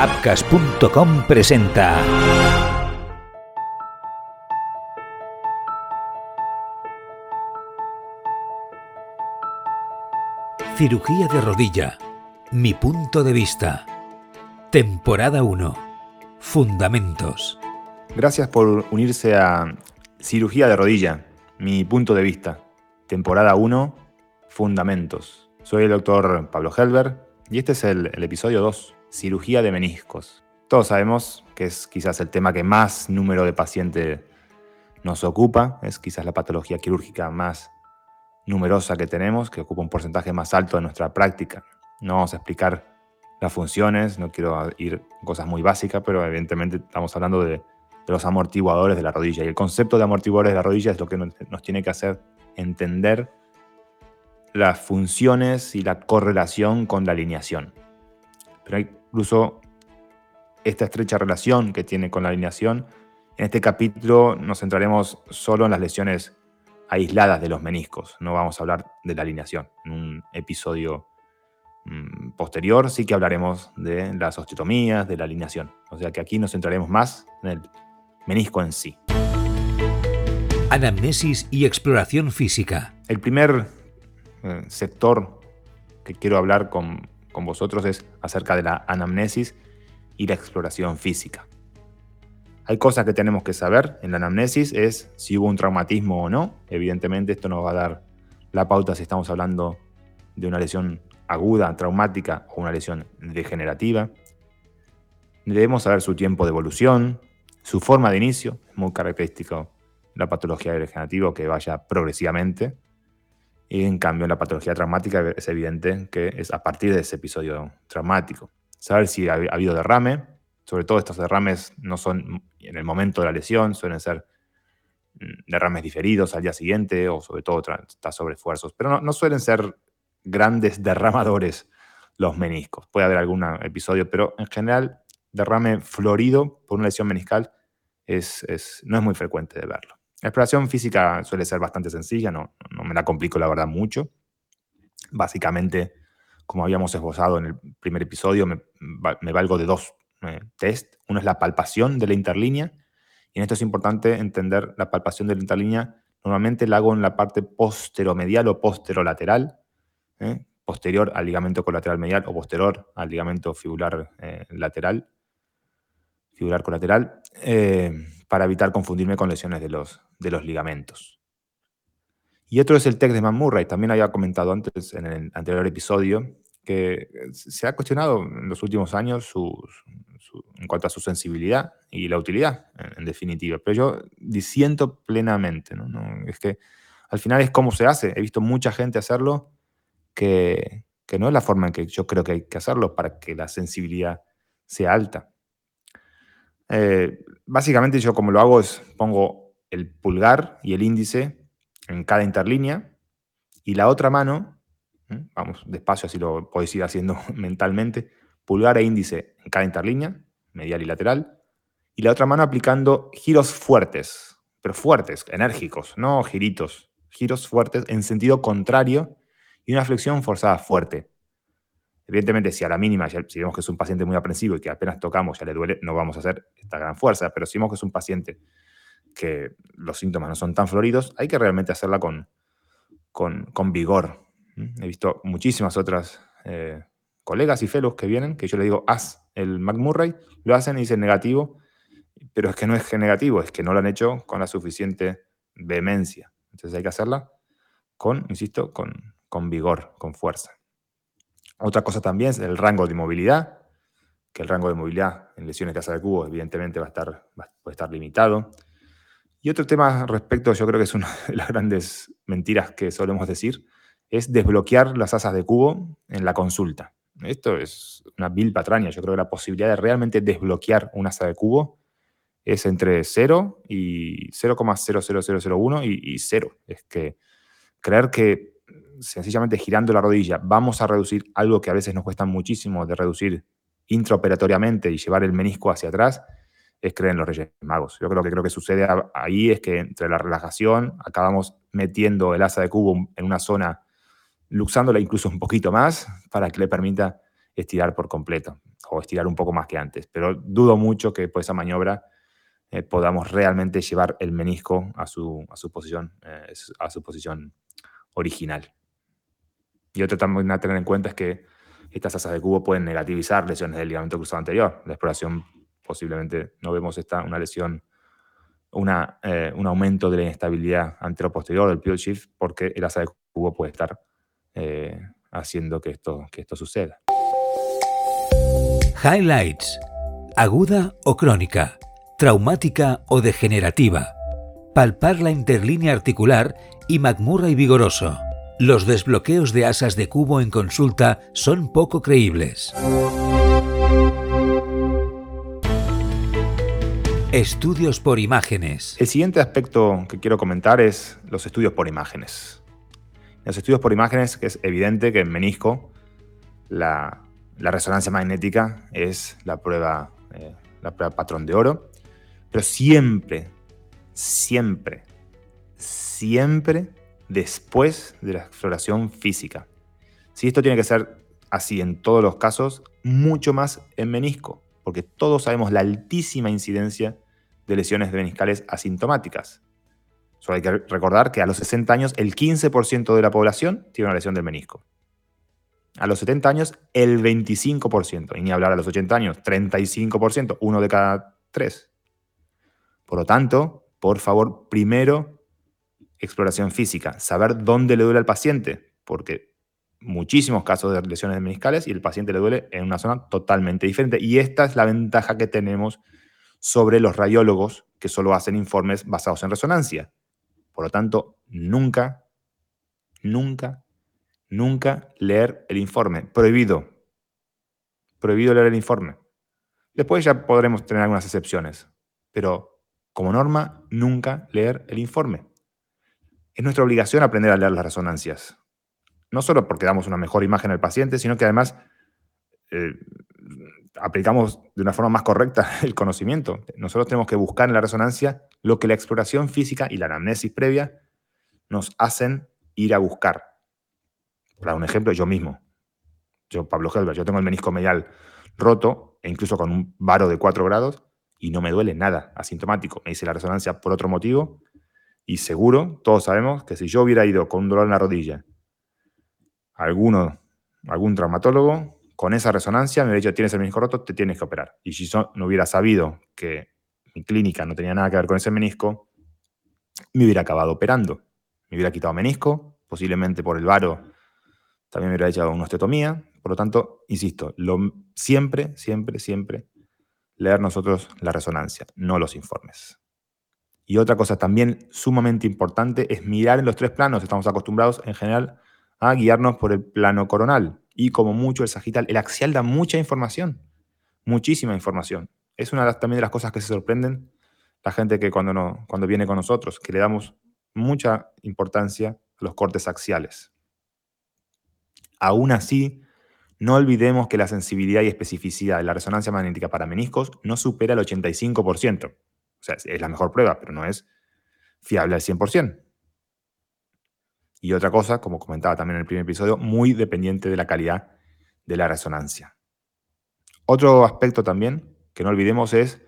Apcas.com presenta. Cirugía de rodilla. Mi punto de vista. Temporada 1. Fundamentos. Gracias por unirse a Cirugía de rodilla. Mi punto de vista. Temporada 1. Fundamentos. Soy el doctor Pablo Helber y este es el, el episodio 2 cirugía de meniscos. Todos sabemos que es quizás el tema que más número de pacientes nos ocupa, es quizás la patología quirúrgica más numerosa que tenemos, que ocupa un porcentaje más alto de nuestra práctica. No vamos a explicar las funciones, no quiero ir cosas muy básicas, pero evidentemente estamos hablando de, los amortiguadores de la rodilla. Y el concepto de amortiguadores de la rodilla es lo que nos, nos tiene que hacer entender las funciones y la correlación con la alineación. Pero hay incluso esta estrecha relación que tiene con la alineación. En este capítulo nos centraremos solo en las lesiones aisladas de los meniscos, no vamos a hablar de la alineación. En un episodio mm, posterior sí que hablaremos de las osteotomías, de la alineación. O sea que aquí nos centraremos más en el menisco en sí. Anamnesis y exploración física. El primer eh, sector que quiero hablar con con vosotros es acerca de la anamnesis y la exploración física. Hay cosas que tenemos que saber en la anamnesis, es si hubo un traumatismo o no. Evidentemente esto nos va a dar la pauta si estamos hablando de una lesión aguda, traumática o una lesión degenerativa. Debemos saber su tiempo de evolución, su forma de inicio, es muy característico la patología degenerativa que vaya progresivamente. Y en cambio, en la patología traumática es evidente que es a partir de ese episodio traumático. Saber si ha, habido derrame, sobre todo estos derrames no son en el momento de la lesión, suelen ser mm, derrames diferidos al día siguiente o sobre todo está sobre esfuerzos, pero no, no, suelen ser grandes derramadores los meniscos. Puede haber algún episodio, pero en general derrame florido por una lesión meniscal es, es, no es muy frecuente de verlo. La exploración física suele ser bastante sencilla, no, me la complico la verdad mucho. Básicamente, como habíamos esbozado en el primer episodio, me, valgo de dos eh, test. Uno es la palpación de la interlínea, y en esto es importante entender la palpación de la interlínea. Normalmente la hago en la parte posteromedial o posterolateral, ¿eh? posterior al ligamento colateral medial o posterior al ligamento fibular eh, lateral, fibular colateral, para evitar confundirme con lesiones de los, de los ligamentos. Y otro es el test de McMurray. También había comentado antes en el anterior episodio que se ha cuestionado en los últimos años en cuanto a su sensibilidad y la utilidad, en, definitiva. Pero yo disiento plenamente. ¿no? es que al final es cómo se hace. He visto mucha gente hacerlo que, que no es la forma en que yo creo que hay que hacerlo para que la sensibilidad sea alta. Eh, básicamente yo como lo hago es pongo el pulgar y el índice en cada interlínea y la otra mano, vamos despacio así lo podéis ir haciendo mentalmente, pulgar e índice en cada interlínea, medial y lateral, y la otra mano aplicando giros fuertes, pero fuertes, enérgicos, no giritos, giros fuertes en sentido contrario y una flexión forzada fuerte. Evidentemente, si a la mínima, si vemos que es un paciente muy aprensivo y que apenas tocamos ya le duele, no vamos a hacer esta gran fuerza, pero si vemos que es un paciente que los síntomas no son tan floridos, hay que realmente hacerla con, con, vigor. He visto muchísimas otras eh, colegas y fellows que vienen, que yo le digo, haz el McMurray, lo hacen y dicen negativo, pero es que no es que negativo, es que no lo han hecho con la suficiente vehemencia. Entonces hay que hacerla con, insisto, con, con vigor, con fuerza. Otra cosa también es el rango de movilidad, que el rango de movilidad en lesiones de casa de cubo evidentemente va a estar, puede estar limitado. Y otro tema respecto, yo creo que es una de las grandes mentiras que solemos decir, es desbloquear las asas de cubo en la consulta. Esto es una vil patraña. Yo creo que la posibilidad de realmente desbloquear un asa de cubo es entre 0 y 0,00001 y, y 0. Es que creer que sencillamente girando la rodilla vamos a reducir algo que a veces nos cuesta muchísimo de reducir intraoperatoriamente y llevar el menisco hacia atrás, es creer en los Reyes Magos. Yo creo que creo que sucede ahí es que entre la relajación acabamos metiendo el asa de cubo en una zona, luxándola incluso un poquito más para que le permita estirar por completo o estirar un poco más que antes. Pero dudo mucho que por esa maniobra eh, podamos realmente llevar el menisco a su, a su posición, eh, a su posición original. Y otro también a tener en cuenta es que estas asas de cubo pueden negativizar lesiones del ligamento cruzado anterior. La exploración posiblemente no vemos esta, una lesión, una, eh, un aumento de la inestabilidad anteroposterior del pivot shift porque el asa de cubo puede estar haciendo que esto, que esto suceda. Highlights. Aguda o crónica. Traumática o degenerativa. Palpar la interlínea articular y McMurray vigoroso. Los desbloqueos de asas de cubo en consulta son poco creíbles. Estudios por imágenes. El siguiente aspecto que quiero comentar es los estudios por imágenes. En los estudios por imágenes es evidente que en menisco la, resonancia magnética es la prueba, eh, la prueba patrón de oro, pero siempre, siempre, siempre después de la exploración física. Si esto tiene que ser así en todos los casos, mucho más en menisco, porque todos sabemos la altísima incidencia de lesiones meniscales asintomáticas. Solo hay que recordar que a los 60 años el 15% de la población tiene una lesión del menisco. A los 70 años el 25%. Y ni hablar a los 80 años, 35%, uno de cada tres. Por lo tanto, por favor, primero exploración física, saber dónde le duele al paciente, porque muchísimos casos de lesiones meniscales y el paciente le duele en una zona totalmente diferente. Y esta es la ventaja que tenemos sobre los radiólogos que solo hacen informes basados en resonancia. Por lo tanto, nunca, nunca, nunca leer el informe. Prohibido. Prohibido leer el informe. Después ya podremos tener algunas excepciones, pero como norma, nunca leer el informe. Es nuestra obligación aprender a leer las resonancias. No solo porque damos una mejor imagen al paciente, sino que además eh, aplicamos de una forma más correcta el conocimiento. Nosotros tenemos que buscar en la resonancia lo que la exploración física y la anamnesis previa nos hacen ir a buscar. Para un ejemplo, yo mismo, yo, Pablo Helber, yo tengo el menisco medial roto e incluso con un varo de 4 grados y no me duele nada, asintomático. Me hice la resonancia por otro motivo y seguro, todos sabemos que si yo hubiera ido con un dolor en la rodilla, alguno, algún traumatólogo, con esa resonancia me hubiera dicho, tienes el menisco roto, te tienes que operar. Y si yo no hubiera sabido que mi clínica no tenía nada que ver con ese menisco, me hubiera acabado operando. Me hubiera quitado menisco, posiblemente por el varo también me hubiera hecho una osteotomía. Por lo tanto, insisto, lo, siempre, siempre, siempre leer nosotros la resonancia, no los informes. Y otra cosa también sumamente importante es mirar en los tres planos. Estamos acostumbrados en general a guiarnos por el plano coronal y como mucho el sagital. El axial da mucha información, muchísima información. Es una también de las cosas que se sorprenden la gente que cuando, cuando viene con nosotros, que le damos mucha importancia a los cortes axiales. Aún así, no olvidemos que la sensibilidad y especificidad de la resonancia magnética para meniscos no supera el 85%. O sea, es la mejor prueba, pero no es fiable al 100%. Y otra cosa, como comentaba también en el primer episodio, muy dependiente de la calidad de la resonancia. Otro aspecto también que no olvidemos es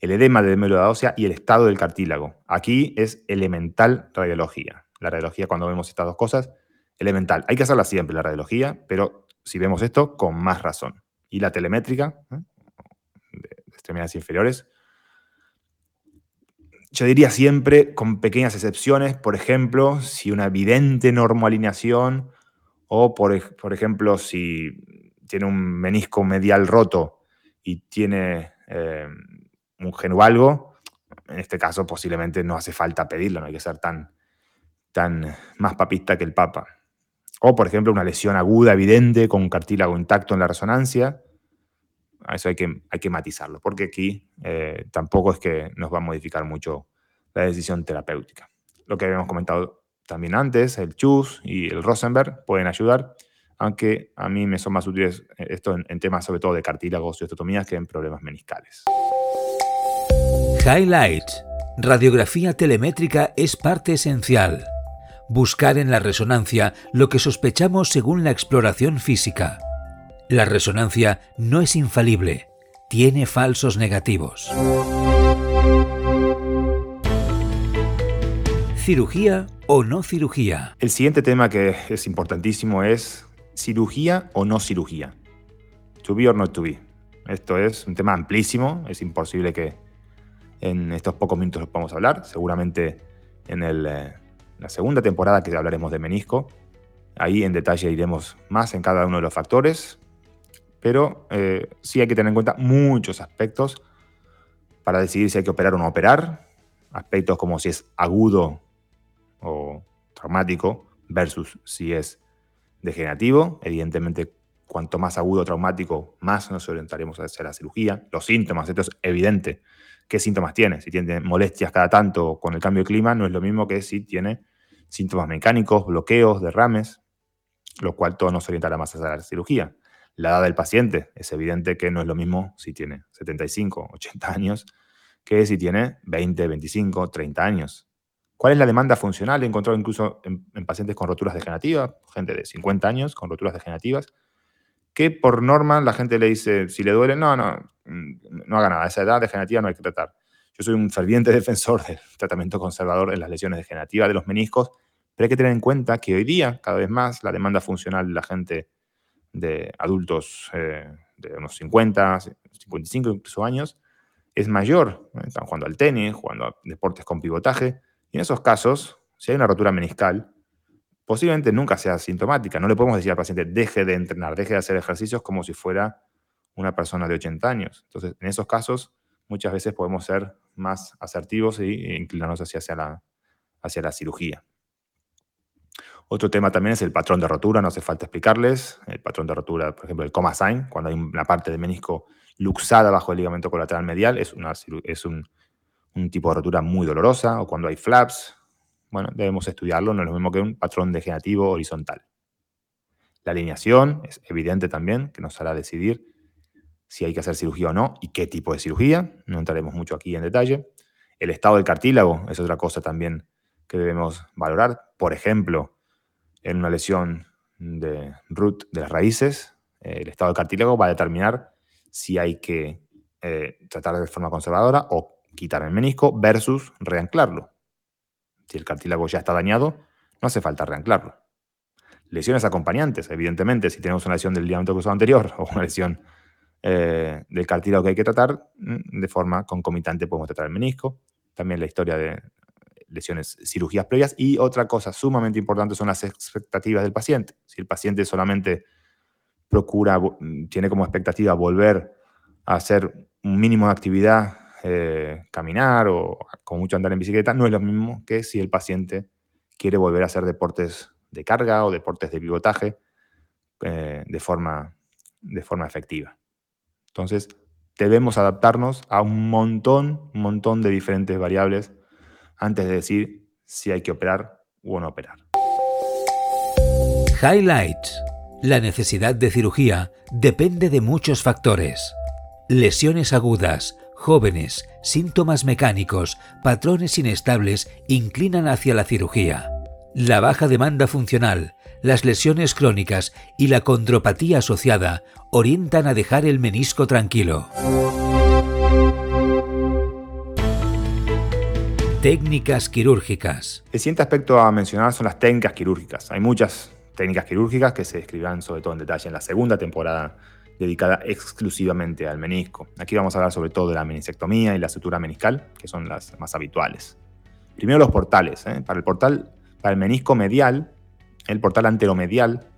el edema de médula ósea y el estado del cartílago. Aquí es elemental radiología. La radiología, cuando vemos estas dos cosas, elemental. Hay que hacerla siempre, la radiología, pero si vemos esto, con más razón. Y la telemétrica, ¿eh? de extremidades inferiores, yo diría siempre con pequeñas excepciones, por ejemplo, si una evidente normoalineación o, por, por ejemplo, si tiene un menisco medial roto y tiene eh, un genualgo, en este caso posiblemente no hace falta pedirlo, no hay que ser tan, tan más papista que el Papa. O, por ejemplo, una lesión aguda, evidente, con cartílago intacto en la resonancia. Eso hay que, hay que matizarlo, porque aquí eh, tampoco es que nos va a modificar mucho la decisión terapéutica. Lo que habíamos comentado también antes, el CHUS y el Rosenberg pueden ayudar, aunque a mí me son más útiles eh, esto en, temas sobre todo de cartílagos y osteotomías que en problemas meniscales. Highlights. Radiografía telemétrica es parte esencial. Buscar en la resonancia lo que sospechamos según la exploración física. La resonancia no es infalible, tiene falsos negativos. ¿Cirugía o no cirugía? El siguiente tema que es importantísimo es cirugía o no cirugía. To be or not to be. Esto es un tema amplísimo, es imposible que en estos pocos minutos lo podamos hablar. Seguramente en eh, la segunda temporada que hablaremos de menisco, ahí en detalle iremos más en cada uno de los factores, pero eh, sí hay que tener en cuenta muchos aspectos para decidir si hay que operar o no operar. Aspectos como si es agudo o traumático versus si es degenerativo. Evidentemente, cuanto más agudo o traumático, más nos orientaremos a hacer la cirugía. Los síntomas, esto es evidente. ¿Qué síntomas tiene? Si tiene molestias cada tanto con el cambio de clima, no es lo mismo que si tiene síntomas mecánicos, bloqueos, derrames, lo cual todo nos orientará más hacia la cirugía. La edad del paciente, es evidente que no es lo mismo si tiene 75, 80 años, que si tiene 20, 25, 30 años. ¿Cuál es la demanda funcional? He encontrado incluso en, pacientes con roturas degenerativas, gente de 50 años con roturas degenerativas, que por norma la gente le dice, si le duele, no, no, mm, no haga nada, esa edad degenerativa no hay que tratar. Yo soy un ferviente defensor del tratamiento conservador en las lesiones degenerativas de los meniscos, pero hay que tener en cuenta que hoy día, cada vez más, la demanda funcional de la gente de adultos eh, de unos 50, 55 incluso años, es mayor. Están jugando al tenis, jugando a deportes con pivotaje, y en esos casos, si hay una rotura meniscal, posiblemente nunca sea sintomática. No le podemos decir al paciente, deje de entrenar, deje de hacer ejercicios como si fuera una persona de 80 años. Entonces, en esos casos, muchas veces podemos ser más asertivos e inclinarnos hacia, hacia, la, hacia la cirugía. Otro tema también es el patrón de rotura, no hace falta explicarles. El patrón de rotura, por ejemplo, el coma sign, cuando hay una parte del menisco luxada bajo el ligamento colateral medial, es, una, es un, un tipo de rotura muy dolorosa o cuando hay flaps. Bueno, debemos estudiarlo, no es lo mismo que un patrón degenerativo horizontal. La alineación es evidente también, que nos hará decidir si hay que hacer cirugía o no y qué tipo de cirugía. No entraremos mucho aquí en detalle. El estado del cartílago es otra cosa también que debemos valorar. Por ejemplo, en una lesión de root de las raíces, el estado del cartílago va a determinar si hay que eh, tratar de forma conservadora o quitar el menisco versus reanclarlo. Si el cartílago ya está dañado, no hace falta reanclarlo. Lesiones acompañantes, evidentemente, si tenemos una lesión del ligamento cruzado anterior o una lesión eh, del cartílago que hay que tratar, mm, de forma concomitante podemos tratar el menisco. También la historia de lesiones, cirugías previas. Y otra cosa sumamente importante son las expectativas del paciente. Si el paciente solamente procura, tiene como expectativa volver a hacer un mínimo de actividad eh, caminar o con mucho andar en bicicleta, no es lo mismo que si el paciente quiere volver a hacer deportes de carga o deportes de pivotaje eh, de, forma, de forma efectiva. Entonces, debemos adaptarnos a un montón, un montón de diferentes variables antes de decir si hay que operar o no operar. Highlights. La necesidad de cirugía depende de muchos factores. Lesiones agudas, jóvenes, síntomas mecánicos, patrones inestables inclinan hacia la cirugía. La baja demanda funcional, las lesiones crónicas y la condropatía asociada orientan a dejar el menisco tranquilo. Técnicas quirúrgicas. El siguiente aspecto a mencionar son las técnicas quirúrgicas. Hay muchas técnicas quirúrgicas que se describirán sobre todo en detalle en la segunda temporada dedicada exclusivamente al menisco. Aquí vamos a hablar sobre todo de la menisectomía y la sutura meniscal, que son las más habituales. Primero los portales. ¿eh? Para el portal, para el menisco medial, el portal anteromedial,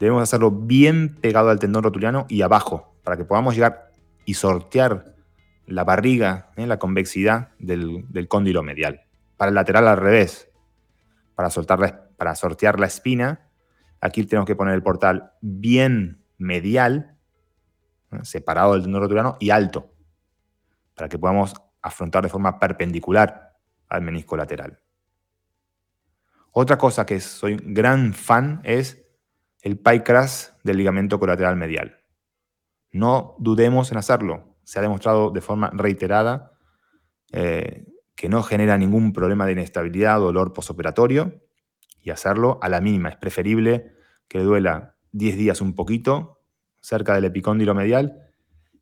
debemos hacerlo bien pegado al tendón rotuliano y abajo, para que podamos llegar y sortear la barriga, ¿eh? la convexidad del, cóndilo medial. Para el lateral al revés, para, para sortear la espina, aquí tenemos que poner el portal bien medial separado del tendón rotuliano y alto, para que podamos afrontar de forma perpendicular al menisco lateral. Otra cosa que soy gran fan es el pie del ligamento colateral medial. No dudemos en hacerlo. Se ha demostrado de forma reiterada eh, que no genera ningún problema de inestabilidad o dolor posoperatorio y hacerlo a la mínima. Es preferible que duela 10 días un poquito cerca del epicóndilo medial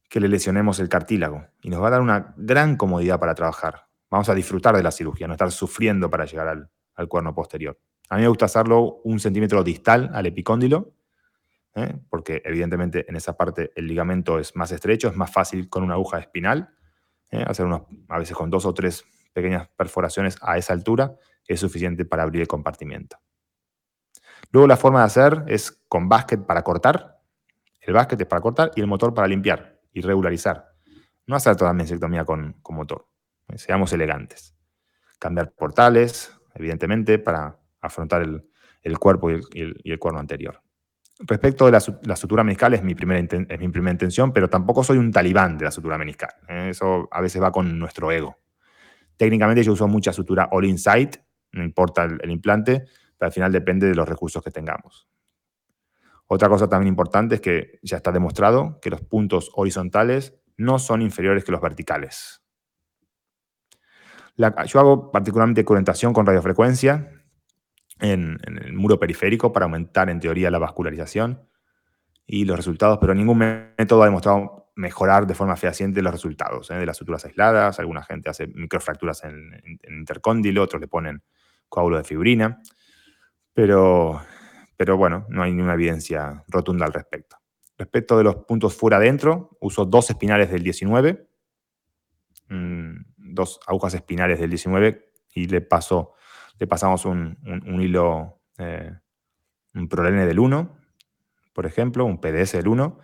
que le lesionemos el cartílago y nos va a dar una gran comodidad para trabajar. Vamos a disfrutar de la cirugía, no estar sufriendo para llegar al, al cuerno posterior. A mí me gusta hacerlo un centímetro distal al epicóndilo, ¿eh? porque evidentemente en esa parte el ligamento es más estrecho, es más fácil con una aguja espinal, ¿eh? hacer unos, a veces con dos o tres pequeñas perforaciones a esa altura es suficiente para abrir el compartimiento. Luego la forma de hacer es con básquet para cortar, el básquet es para cortar y el motor para limpiar y regularizar. No hacer toda la mensectomía con, motor. ¿eh? Seamos elegantes. Cambiar portales, evidentemente, para afrontar el, cuerpo y el, cuerno anterior. Respecto de la, sutura meniscal, es mi, primera mi primera intención, pero tampoco soy un talibán de la sutura meniscal. ¿eh? Eso a veces va con nuestro ego. Técnicamente yo uso mucha sutura all inside, no importa el, implante, pero al final depende de los recursos que tengamos. Otra cosa también importante es que ya está demostrado que los puntos horizontales no son inferiores que los verticales. yo hago particularmente orientación con radiofrecuencia en, el muro periférico para aumentar en teoría la vascularización y los resultados, pero ningún método ha demostrado mejorar de forma fehaciente los resultados ¿eh? de las suturas aisladas. Alguna gente hace microfracturas en, en, intercóndilo, otros le ponen coágulo de fibrina, pero, pero bueno, no hay ninguna evidencia rotunda al respecto. Respecto de los puntos fuera adentro, uso dos espinales del 19, mm, dos agujas espinales del 19 y le paso le pasamos un, hilo, eh, un ProLN del 1, por ejemplo, un PDS del 1,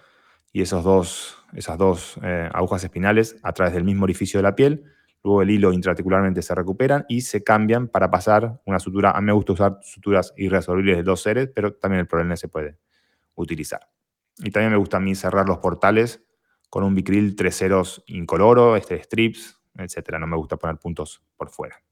y esos dos, esas dos eh, agujas espinales a través del mismo orificio de la piel, luego el hilo intraarticularmente se recuperan y se cambian para pasar una sutura. A mí me gusta usar suturas irresolvibles de dos seres, pero también el ProLN se puede utilizar. Y también me gusta a mí cerrar los portales con un bicril tres ceros incoloro, este strips, etc. No me gusta poner puntos por fuera.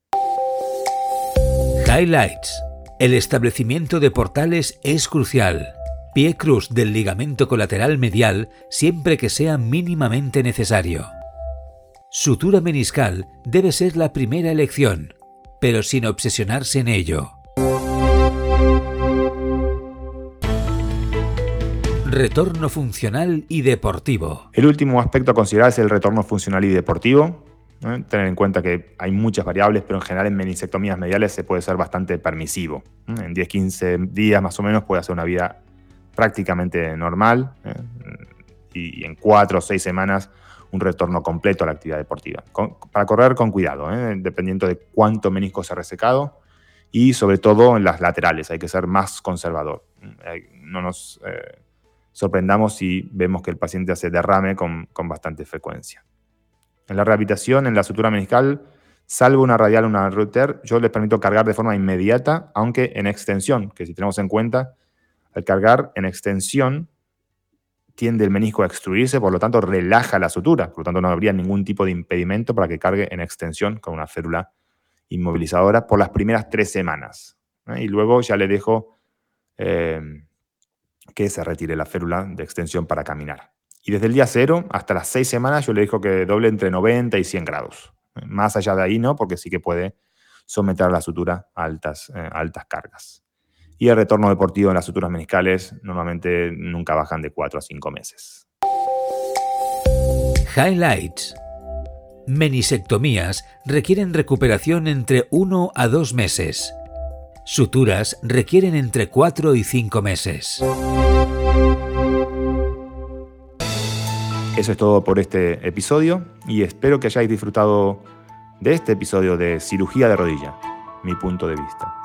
Highlights. El establecimiento de portales es crucial. Pie cruz del ligamento colateral medial siempre que sea mínimamente necesario. Sutura meniscal debe ser la primera elección, pero sin obsesionarse en ello. Retorno funcional y deportivo. El último aspecto a considerar es el retorno funcional y deportivo. Tener en cuenta que hay muchas variables, pero en general en menisectomías mediales se puede ser bastante permisivo. En 10-15 días más o menos puede hacer una vida prácticamente normal ¿eh? y en 4 o 6 semanas un retorno completo a la actividad deportiva. para correr con cuidado, ¿eh? dependiendo de cuánto menisco se ha resecado y sobre todo en las laterales, hay que ser más conservador. No nos eh, sorprendamos si vemos que el paciente hace derrame con bastante frecuencia. En la rehabilitación, en la sutura meniscal, salvo una radial o una router, yo les permito cargar de forma inmediata, aunque en extensión, que si tenemos en cuenta, al cargar en extensión tiende el menisco a extruirse, por lo tanto relaja la sutura, por lo tanto no habría ningún tipo de impedimento para que cargue en extensión con una férula inmovilizadora por las primeras tres semanas. Y luego ya le dejo eh, que se retire la férula de extensión para caminar. Y desde el día cero hasta las seis semanas yo le digo que doble entre 90 y 100 grados. Más allá de ahí no, porque sí que puede someter a la sutura a altas, eh, altas cargas. Y el retorno deportivo en las suturas meniscales normalmente nunca bajan de 4 a 5 meses. Highlights. Menisectomías requieren recuperación entre 1 a 2 meses. Suturas requieren entre 4 y 5 meses. Eso es todo por este episodio y espero que hayáis disfrutado de este episodio de Cirugía de Rodilla, mi punto de vista.